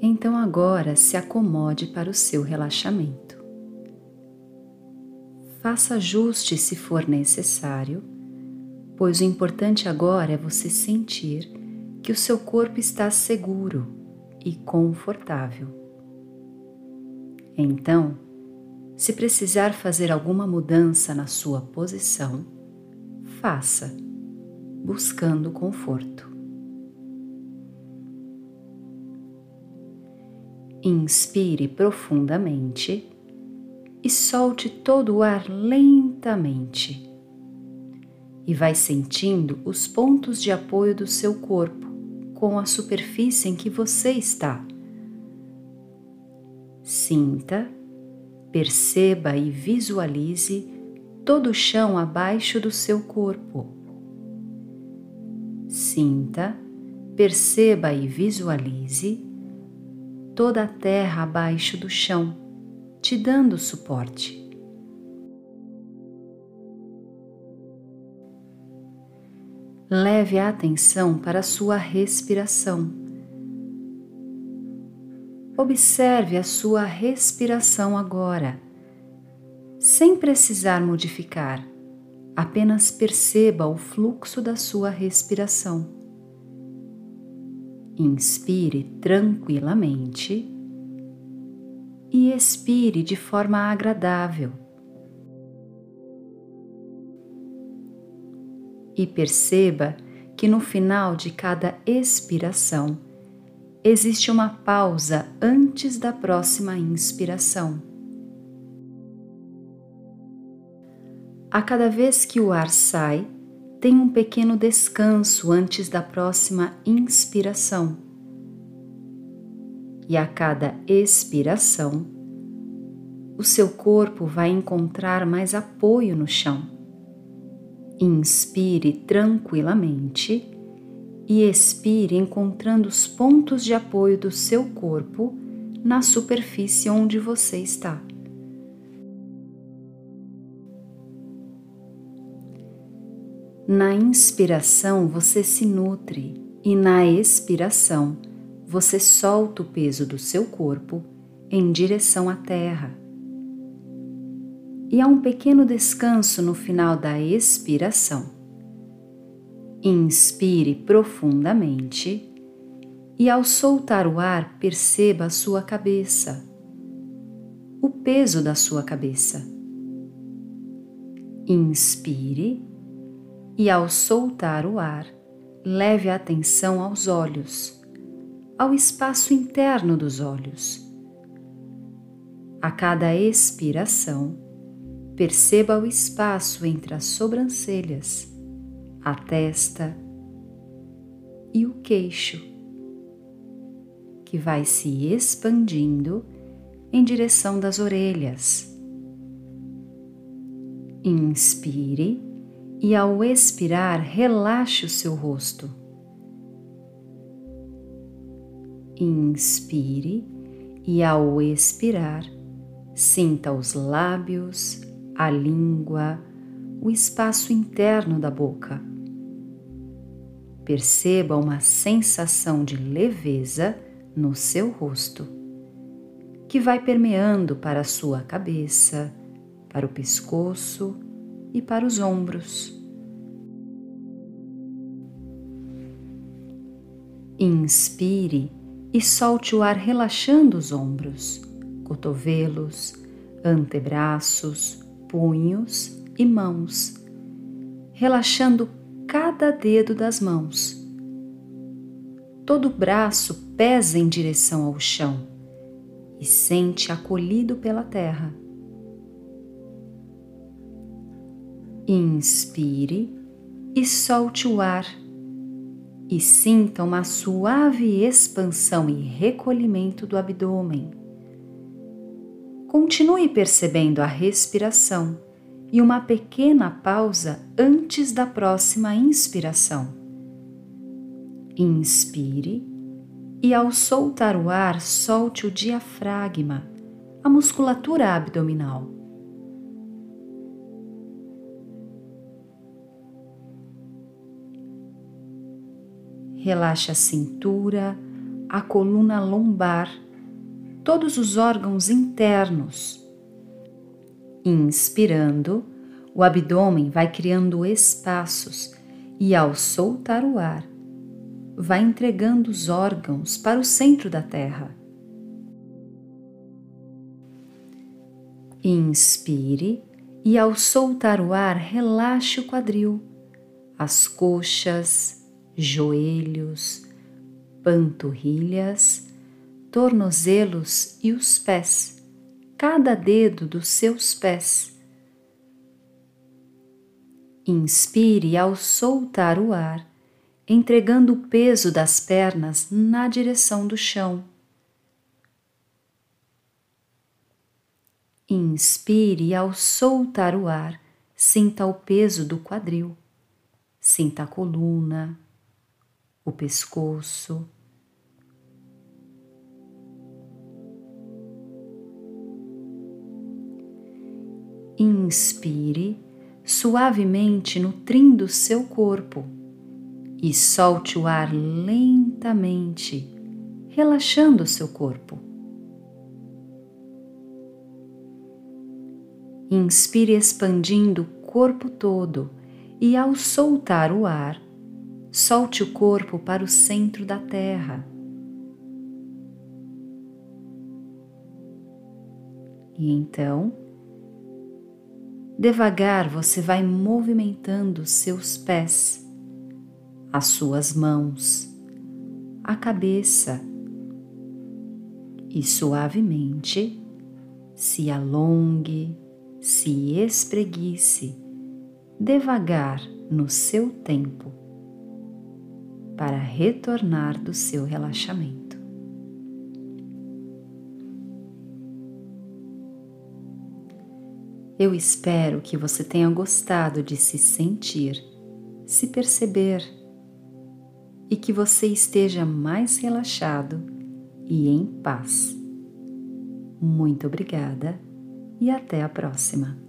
Então agora se acomode para o seu relaxamento. Faça ajustes se for necessário, pois o importante agora é você sentir que o seu corpo está seguro e confortável. Então, se precisar fazer alguma mudança na sua posição, faça, buscando conforto. Inspire profundamente e solte todo o ar lentamente. E vai sentindo os pontos de apoio do seu corpo com a superfície em que você está. Sinta Perceba e visualize todo o chão abaixo do seu corpo. Sinta, perceba e visualize toda a terra abaixo do chão, te dando suporte. Leve a atenção para a sua respiração Observe a sua respiração agora, sem precisar modificar, apenas perceba o fluxo da sua respiração. Inspire tranquilamente e expire de forma agradável. E perceba que no final de cada expiração, existe uma pausa antes da próxima inspiração. A cada vez que o ar sai, tem um pequeno descanso antes da próxima inspiração. E a cada expiração, o seu corpo vai encontrar mais apoio no chão. Inspire tranquilamente e expire encontrando os pontos de apoio do seu corpo na superfície onde você está. Na inspiração você se nutre e na expiração você solta o peso do seu corpo em direção à terra. E há um pequeno descanso no final da expiração Inspire profundamente e, ao soltar o ar, perceba a sua cabeça, o peso da sua cabeça. Inspire e, ao soltar o ar, leve a atenção aos olhos, ao espaço interno dos olhos. A cada expiração, perceba o espaço entre as sobrancelhas a testa e o queixo, que vai se expandindo em direção das orelhas. Inspire e, ao expirar, relaxe o seu rosto. Inspire e, ao expirar, sinta os lábios, a língua, o espaço interno da boca perceba uma sensação de leveza no seu rosto, que vai permeando para a sua cabeça, para o pescoço e para os ombros. Inspire e solte o ar relaxando os ombros, cotovelos, antebraços, punhos e mãos, relaxando cada dedo das mãos. Todo o braço pesa em direção ao chão e sente acolhido pela terra. Inspire e solte o ar e sinta uma suave expansão e recolhimento do abdômen. Continue percebendo a respiração e uma pequena pausa antes da próxima inspiração. Inspire e, ao soltar o ar, solte o diafragma, a musculatura abdominal. Relaxe a cintura, a coluna lombar, todos os órgãos internos. Inspirando, o abdômen vai criando espaços e, ao soltar o ar, vai entregando os órgãos para o centro da terra. Inspire e, ao soltar o ar, relaxe o quadril, as coxas, joelhos, panturrilhas, tornozelos e os pés, cada dedo dos seus pés. Inspire ao soltar o ar, entregando o peso das pernas na direção do chão. Inspire ao soltar o ar, sinta o peso do quadril, sinta a coluna, o pescoço Inspire suavemente nutrindo seu corpo e solte o ar lentamente, relaxando seu corpo. Inspire expandindo o corpo todo e, ao soltar o ar, solte o corpo para o centro da terra. E então, Devagar você vai movimentando seus pés, as suas mãos, a cabeça e suavemente se alongue, se espreguice devagar no seu tempo para retornar do seu relaxamento. Eu espero que você tenha gostado de se sentir, se perceber e que você esteja mais relaxado e em paz. Muito obrigada e até a próxima.